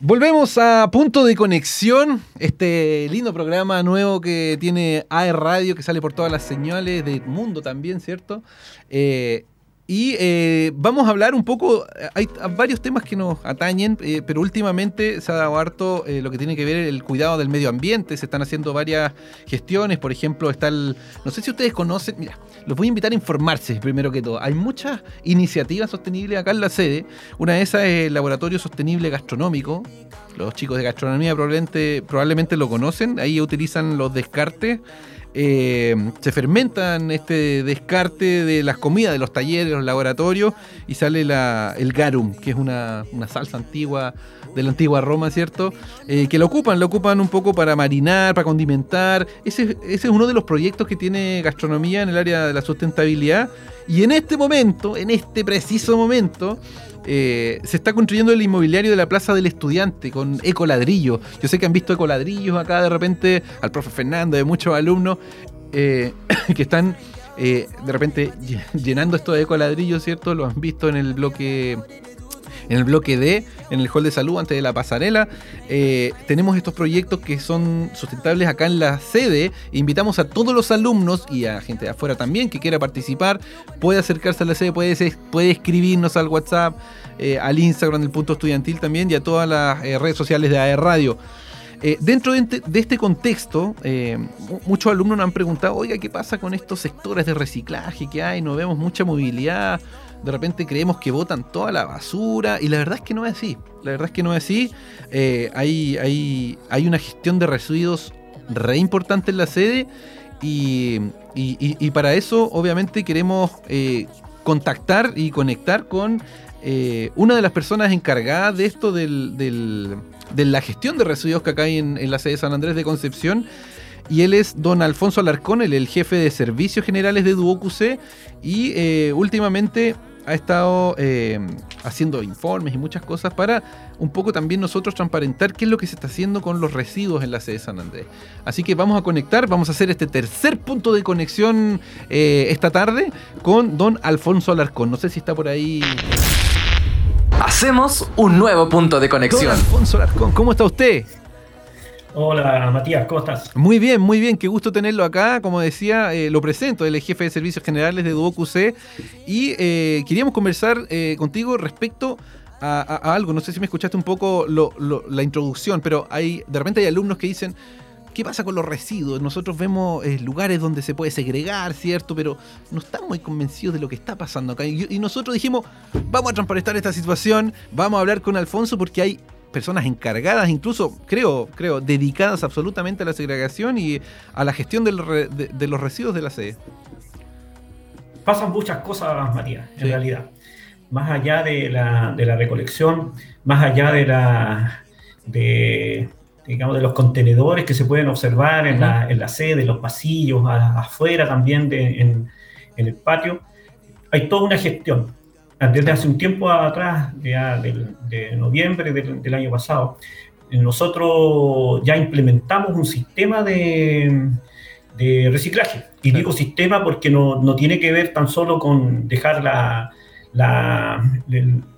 Volvemos a Punto de Conexión, este lindo programa nuevo que tiene AE Radio, que sale por todas las señales del mundo también, ¿cierto? Eh, y eh, vamos a hablar un poco, hay varios temas que nos atañen, eh, pero últimamente se ha dado harto eh, lo que tiene que ver el cuidado del medio ambiente, se están haciendo varias gestiones, por ejemplo está el, no sé si ustedes conocen, mira, los voy a invitar a informarse primero que todo, hay muchas iniciativas sostenibles acá en la sede, una de esas es el Laboratorio Sostenible Gastronómico, los chicos de gastronomía probablemente, probablemente lo conocen, ahí utilizan los descartes eh, se fermentan este descarte de las comidas, de los talleres, los laboratorios, y sale el garum, que es una, salsa antigua de la antigua Roma, ¿cierto? Eh, que lo ocupan, lo ocupan un poco para marinar, para condimentar. Ese, ese es uno de los proyectos que tiene gastronomía en el área de la sustentabilidad. Y en este momento, en este preciso momento, eh, se está construyendo el inmobiliario de la Plaza del Estudiante con ecoladrillo. Yo sé que han visto ecoladrillos acá de repente, al profe Fernando, de muchos alumnos eh, que están eh, de repente llenando esto de ecoladrillos, ¿cierto? Lo han visto en el bloque en el bloque D, en el hall de salud, antes de la pasarela. Eh, tenemos estos proyectos que son sustentables acá en la sede. Invitamos a todos los alumnos y a gente de afuera también que quiera participar. Puede acercarse a la sede, puede, escribirnos al WhatsApp, eh, al Instagram del punto estudiantil también y a todas las eh, redes sociales de AE Radio. dentro de, este contexto, muchos alumnos nos han preguntado, oiga, ¿qué pasa con estos sectores de reciclaje que hay? No vemos mucha movilidad, de repente creemos que votan toda la basura y la verdad es que no es así. La verdad es que no es así. Eh, hay, hay, hay una gestión de residuos re importante en la sede y, para eso obviamente queremos eh, contactar y conectar con eh, una de las personas encargadas de esto del, de la gestión de residuos que acá hay en, la sede de San Andrés de Concepción y él es don Alfonso Alarcón, el, jefe de servicios generales de Duocuc y últimamente ha estado eh, haciendo informes y muchas cosas para un poco también nosotros transparentar qué es lo que se está haciendo con los residuos en la sede de San Andrés. Así que vamos a conectar, vamos a hacer este tercer punto de conexión eh, esta tarde con don Alfonso Alarcón. No sé si está por ahí. Hacemos un nuevo punto de conexión. Don Alfonso Alarcón, ¿cómo está usted? Hola Matías, ¿cómo estás? Muy bien, muy bien, qué gusto tenerlo acá. Como decía, eh, lo presento, es jefe de servicios generales de DuoQC y eh, queríamos conversar eh, contigo respecto a, algo. No sé si me escuchaste un poco la introducción, pero hay de repente hay alumnos que dicen, ¿qué pasa con los residuos? Nosotros vemos lugares donde se puede segregar, ¿cierto? Pero no estamos muy convencidos de lo que está pasando acá. Y, y nosotros dijimos, vamos a transparentar esta situación, vamos a hablar con Alfonso porque hay personas encargadas, incluso creo, creo, dedicadas absolutamente a la segregación y a la gestión de, los residuos de la sede. Pasan muchas cosas, Matías, en realidad. Más allá de la, recolección, más allá de la de, digamos, de los contenedores que se pueden observar en, la, en la, sede, en los pasillos, afuera también en, en el patio, hay toda una gestión desde hace un tiempo atrás, ya de noviembre del, año pasado, nosotros ya implementamos un sistema de, reciclaje. Y digo sistema porque no, tiene que ver tan solo con dejar la,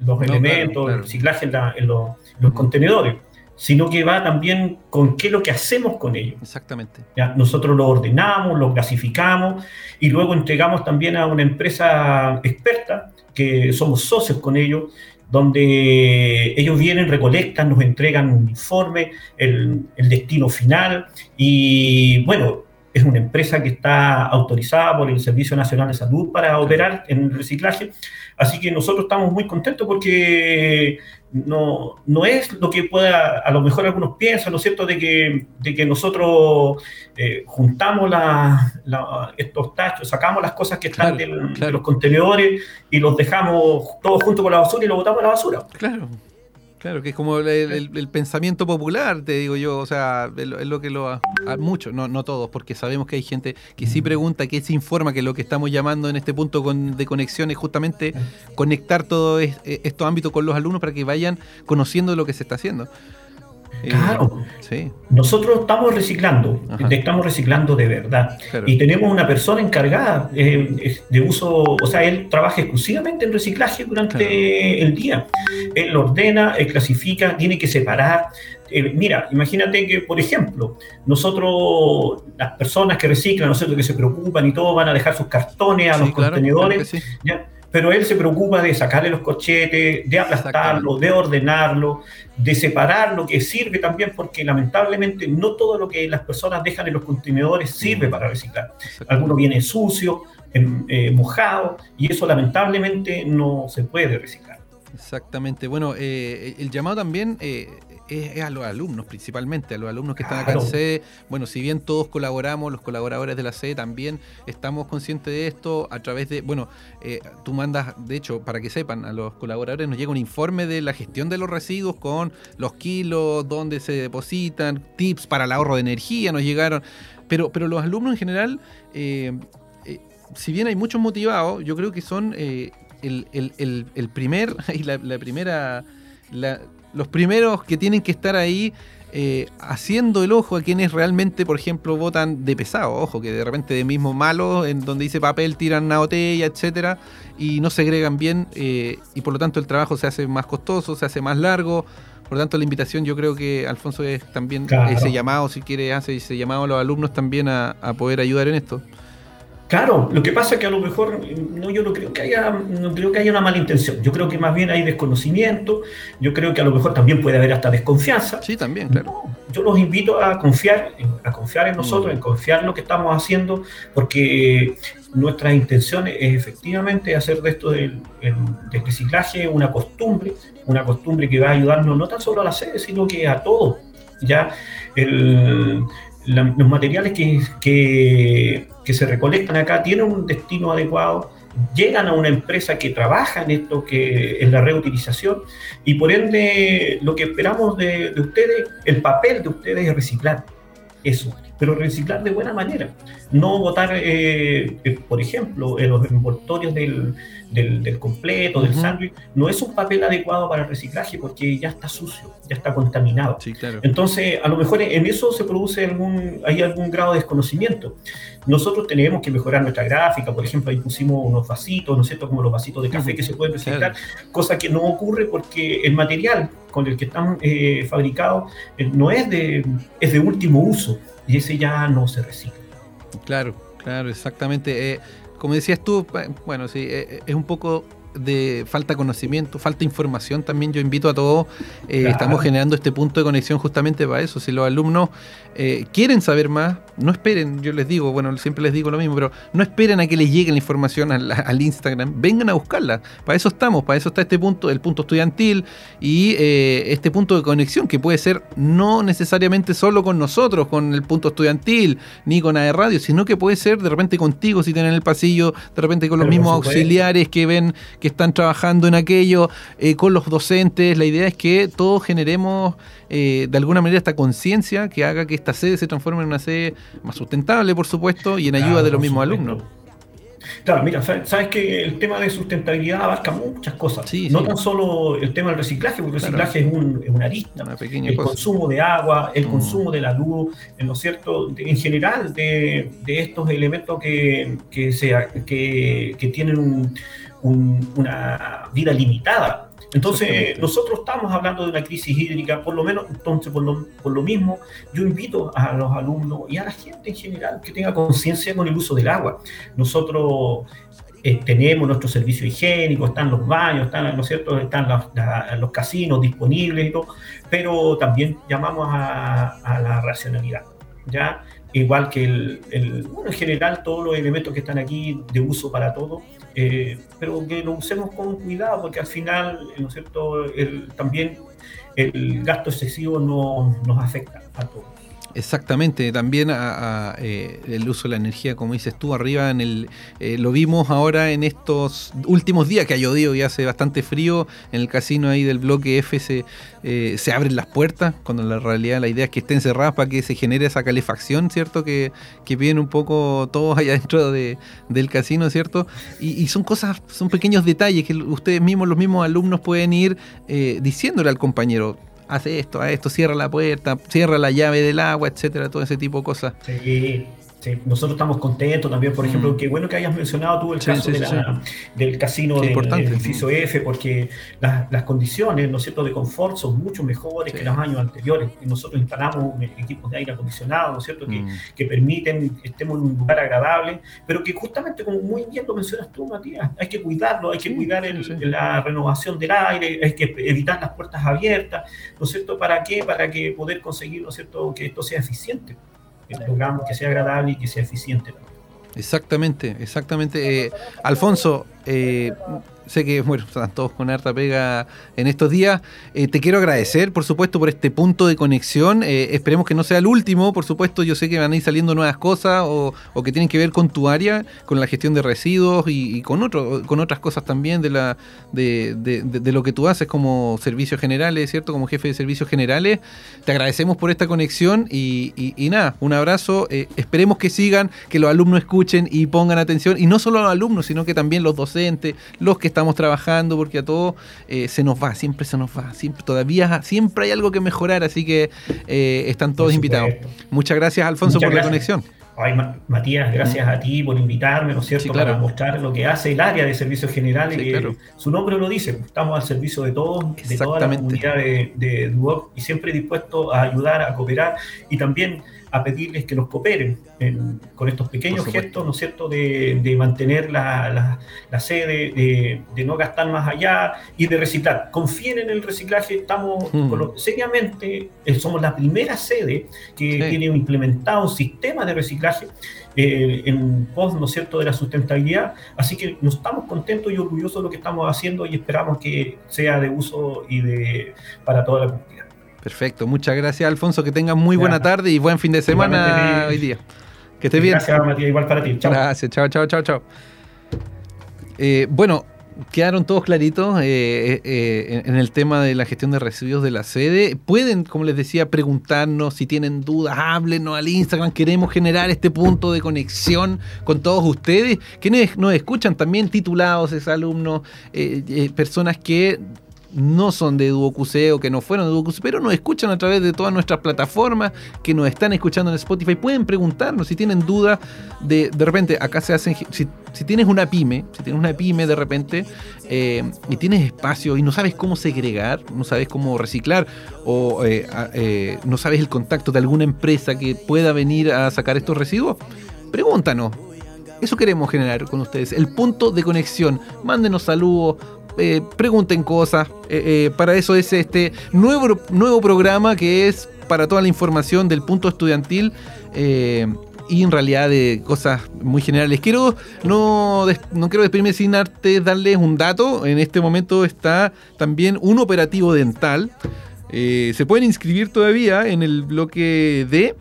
los elementos, el reciclaje en, los, contenedores, sino que va también con qué es lo que hacemos con ellos. Exactamente. ¿Ya? Nosotros lo ordenamos, lo clasificamos y luego entregamos también a una empresa experta que somos socios con ellos, donde ellos vienen, recolectan, nos entregan un informe, el, destino final y bueno, es una empresa que está autorizada por el Servicio Nacional de Salud para operar en reciclaje. Así que nosotros estamos muy contentos porque no, no es lo que pueda, a lo mejor algunos piensan, ¿no es cierto?, de que, de que nosotros eh, juntamos estos tachos, sacamos las cosas que están de los contenedores y los dejamos todos junto con la basura y los botamos a la basura. Claro. Claro, que es como el, pensamiento popular, te digo yo, o sea, es lo, que lo... A, muchos, no, no todos, porque sabemos que hay gente que sí pregunta, que se informa, que lo que estamos llamando en este punto de conexión es justamente conectar todos e, estos ámbitos con los alumnos para que vayan conociendo lo que se está haciendo. Claro. Nosotros estamos reciclando, estamos reciclando de verdad. Y tenemos una persona encargada eh, de uso, o sea, él trabaja exclusivamente en reciclaje durante el día. Él ordena, él clasifica, tiene que separar. Eh, mira, imagínate que, por ejemplo, nosotros, las personas que reciclan, nosotros que se preocupan y todo, van a dejar sus cartones a los contenedores pero él se preocupa de sacarle los corchetes, de aplastarlo, de ordenarlo, de separar lo que sirve también, porque lamentablemente no todo lo que las personas dejan en los contenedores sirve mm. para reciclar. Alguno viene sucio, em, eh, mojado, y eso lamentablemente no se puede reciclar. Exactamente. Bueno, eh, el llamado también eh, es, a los alumnos principalmente, a los alumnos que están acá en sede. Bueno, si bien todos colaboramos, los colaboradores de la sede también estamos conscientes de esto a través de, bueno, eh, tú mandas, de hecho, para que sepan, a los colaboradores nos llega un informe de la gestión de los residuos con los kilos, dónde se depositan, tips para el ahorro de energía, nos llegaron. Pero, pero los alumnos en general, eh, eh, si bien hay muchos motivados, yo creo que son el, primer y la, la primera... La, los primeros que tienen que estar ahí eh, haciendo el ojo a quienes realmente, por ejemplo, votan de pesado. Ojo, que de repente de mismo malo, en donde dice papel, tiran una botella, etcétera, y no segregan bien, eh, y por lo tanto el trabajo se hace más costoso, se hace más largo. Por lo tanto, la invitación yo creo que Alfonso es también ese llamado, si quiere, hace ese llamado a los alumnos también a poder ayudar en esto. Claro, lo que pasa es que a lo mejor no, yo no creo que haya, no creo que haya una mala intención. Yo creo que más bien hay desconocimiento. Yo creo que a lo mejor también puede haber hasta desconfianza. Sí, también, claro. yo los invito a confiar, a confiar en nosotros, en confiar en lo que estamos haciendo, porque nuestras intenciones es efectivamente hacer de esto del, reciclaje una costumbre, una costumbre que va a ayudarnos no tan solo a la sede, sino que a todos. Ya el los materiales que, se recolectan acá tienen un destino adecuado, llegan a una empresa que trabaja en esto, que es la reutilización, y por ende lo que esperamos de, de ustedes, el papel de ustedes es reciclar eso, pero reciclar de buena manera. No botar, eh, eh, por ejemplo, en los envoltorios del, del, completo, del sándwich, no es un papel adecuado para el reciclaje porque ya está sucio, ya está contaminado. Entonces, a lo mejor en eso se produce algún, hay algún grado de desconocimiento. Nosotros tenemos que mejorar nuestra gráfica, por ejemplo, ahí pusimos unos vasitos, ¿no es cierto?, como los vasitos de café que se pueden reciclar, cosa que no ocurre porque el material con el que están eh, fabricados no es de, es de último uso y ese ya no se recicla. Claro, claro, exactamente. Eh, como decías tú, bueno, sí, eh, es un poco de falta de conocimiento, falta de información también. Yo invito a todos, eh, estamos generando este punto de conexión justamente para eso. Si los alumnos eh, quieren saber más, no esperen, yo les digo, bueno, siempre les digo lo mismo, pero no esperen a que les llegue la información al, Instagram, vengan a buscarla. Para eso estamos, para eso está este punto, el punto estudiantil y eh, este punto de conexión que puede ser no necesariamente solo con nosotros, con el punto estudiantil, ni con AE Radio, sino que puede ser de repente contigo si tienen el pasillo, de repente con los mismos auxiliares que ven que están trabajando en aquello, eh, con los docentes. La idea es que todos generemos de alguna manera esta conciencia que haga que esta sede se transforme en una sede más sustentable, por supuesto, y en ayuda de los mismos alumnos. Claro, mira, sabes que el tema de sustentabilidad abarca muchas cosas. no tan solo el tema del reciclaje, porque el reciclaje es, un, una arista. el consumo de agua, el mm. consumo de la luz, ¿no es cierto? en general, de, estos elementos que, que, que, tienen una vida limitada. Entonces, nosotros estamos hablando de una crisis hídrica, por lo menos, entonces, por lo, por lo mismo, yo invito a los alumnos y a la gente en general que tenga conciencia con el uso del agua. Nosotros eh, tenemos nuestro servicio higiénico, están los baños, están, ¿no es cierto? están los, casinos disponibles y todo, pero también llamamos a, a la racionalidad. ¿ya? igual que el, bueno, en general todos los elementos que están aquí de uso para todo, eh, pero que lo usemos con cuidado porque al final, ¿no es cierto?, el, también el gasto excesivo no, nos afecta a todos. Exactamente, también eh, el uso de la energía, como dices tú, arriba en el eh, lo vimos ahora en estos últimos días que ha llovido y hace bastante frío, en el casino ahí del bloque F se, eh, se abren las puertas, cuando en la realidad la idea es que estén cerradas para que se genere esa calefacción, ¿cierto? Que, que piden un poco todos allá dentro de, del casino, ¿cierto? Y, son cosas, son pequeños detalles que ustedes mismos, los mismos alumnos pueden ir diciéndole al compañero hace esto, a esto, cierra la puerta, cierra la llave del agua, etcétera, todo ese tipo de cosas. Nosotros estamos contentos también, por ejemplo, mm. qué bueno que hayas mencionado tú el caso del casino del, edificio F, porque las, condiciones, ¿no es cierto?, de confort son mucho mejores que los años anteriores. Nosotros instalamos equipos de aire acondicionado, ¿no es cierto?, que, mm. que, permiten que estemos en un lugar agradable, pero que justamente, como muy bien lo mencionas tú, Matías, hay que cuidarlo, hay que cuidar la renovación del aire, hay que evitar las puertas abiertas, ¿no es cierto?, ¿para qué? Para que poder conseguir, ¿no es cierto?, que esto sea eficiente el programa que sea agradable y que sea eficiente. Exactamente, exactamente. Eh, Alfonso, eh, sé que bueno, están todos con harta pega en estos días. Eh, te quiero agradecer, por supuesto, por este punto de conexión. Eh, esperemos que no sea el último, por supuesto. Yo sé que van a ir saliendo nuevas cosas o, que tienen que ver con tu área, con la gestión de residuos y, con, otro, con otras cosas también de, la, de, lo que tú haces como servicios generales, ¿cierto? Como jefe de servicios generales. Te agradecemos por esta conexión y, nada, un abrazo. Eh, esperemos que sigan, que los alumnos escuchen y pongan atención. Y no solo los alumnos, sino que también los docentes, los que estamos trabajando, porque a todos eh, se nos va, siempre se nos va, siempre, todavía siempre hay algo que mejorar, así que eh, están todos invitados. Muchas gracias, Alfonso, por la conexión. Ay, Matías, gracias a ti por invitarme, ¿no es cierto?, para mostrar lo que hace el área de servicios generales. Su nombre lo dice, estamos al servicio de todos, de toda la comunidad de, de Duoc y siempre dispuesto a ayudar, a cooperar y también a pedirles que nos cooperen con estos pequeños gestos, ¿no es cierto?, de, mantener la, sede, de, no gastar más allá y de reciclar. Confíen en el reciclaje, estamos mm. seriamente, eh, somos la primera sede que tiene implementado un sistema de reciclaje eh, en pos, ¿no es cierto?, de la sustentabilidad. Así que nos estamos contentos y orgullosos de lo que estamos haciendo y esperamos que sea de uso y de para toda la comunidad. Perfecto, muchas gracias Alfonso, que tengas muy buena tarde y buen fin de semana hoy día. Que estés bien. Gracias Matías, igual para ti. Chao. Gracias, chao, chao, chao, chao. Eh, bueno, quedaron todos claritos eh, eh, en el tema de la gestión de residuos de la sede. Pueden, como les decía, preguntarnos si tienen dudas, háblenos al Instagram. Queremos generar este punto de conexión con todos ustedes. Que nos escuchan también titulados, exalumnos, personas que no son de DuoQC o que no fueron de DuoQC, pero nos escuchan a través de todas nuestras plataformas, que nos están escuchando en Spotify. Pueden preguntarnos si tienen dudas de, de repente, acá se hacen, si, tienes una pyme, si tienes una pyme de repente eh, y tienes espacio y no sabes cómo segregar, no sabes cómo reciclar o eh, eh, no sabes el contacto de alguna empresa que pueda venir a sacar estos residuos, pregúntanos. Eso queremos generar con ustedes, el punto de conexión. Mándenos saludos, eh, pregunten cosas. Eh, eh, para eso es este nuevo, nuevo programa que es para toda la información del punto estudiantil y en realidad de cosas muy generales. Quiero no, no quiero despedirme sin antes darles un dato. En este momento está también un operativo dental. se pueden inscribir todavía en el bloque D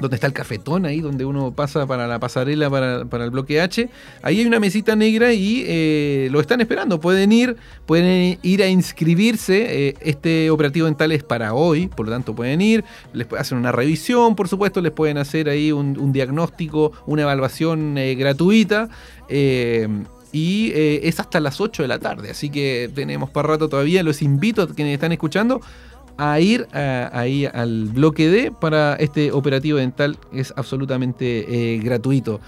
donde está el cafetón ahí, donde uno pasa para la pasarela para, el bloque H. Ahí hay una mesita negra y eh, lo están esperando. Pueden ir, pueden ir a inscribirse. Eh, este operativo dental es para hoy, por lo tanto pueden ir, les hacen una revisión, por supuesto, les pueden hacer ahí un, diagnóstico, una evaluación eh, gratuita. y es hasta las 8 de la tarde, así que tenemos para rato todavía. Los invito a quienes están escuchando a ir ahí al bloque D para este operativo dental. Es absolutamente eh, gratuito.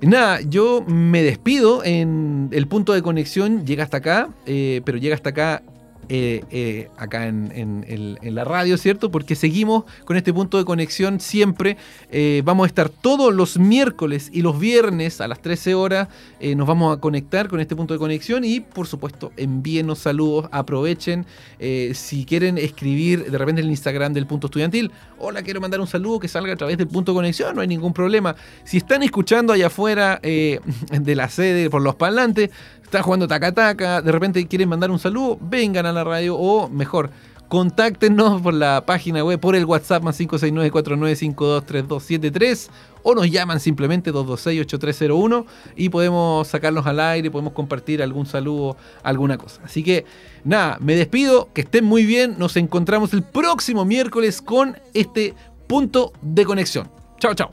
Nada, yo me despido en el punto de conexión, llega hasta acá, eh, pero llega hasta acá eh, eh, acá en, la radio, ¿cierto? Porque seguimos con este punto de conexión siempre. Eh, vamos a estar todos los miércoles y los viernes a las 13 horas. nos vamos a conectar con este punto de conexión y, por supuesto, envíenos saludos, aprovechen. si quieren escribir de repente en el Instagram del punto estudiantil, hola, quiero mandar un saludo que salga a través del punto de conexión, no hay ningún problema. Si están escuchando allá afuera de la sede por los parlantes, está jugando taca-taca, de repente quieren mandar un saludo, vengan a la radio o mejor, contáctenos por la página web, por el WhatsApp más 569-49523273 o nos llaman simplemente 226-8301 y podemos sacarlos al aire, podemos compartir algún saludo, alguna cosa. Así que nada, me despido, que estén muy bien, nos encontramos el próximo miércoles con este punto de conexión. Chao, chao.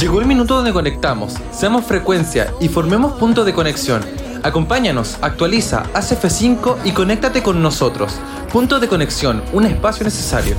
Llegó el minuto donde conectamos, seamos frecuencia y formemos punto de conexión. Acompáñanos, actualiza, haz F5 y conéctate con nosotros. Punto de conexión, un espacio necesario.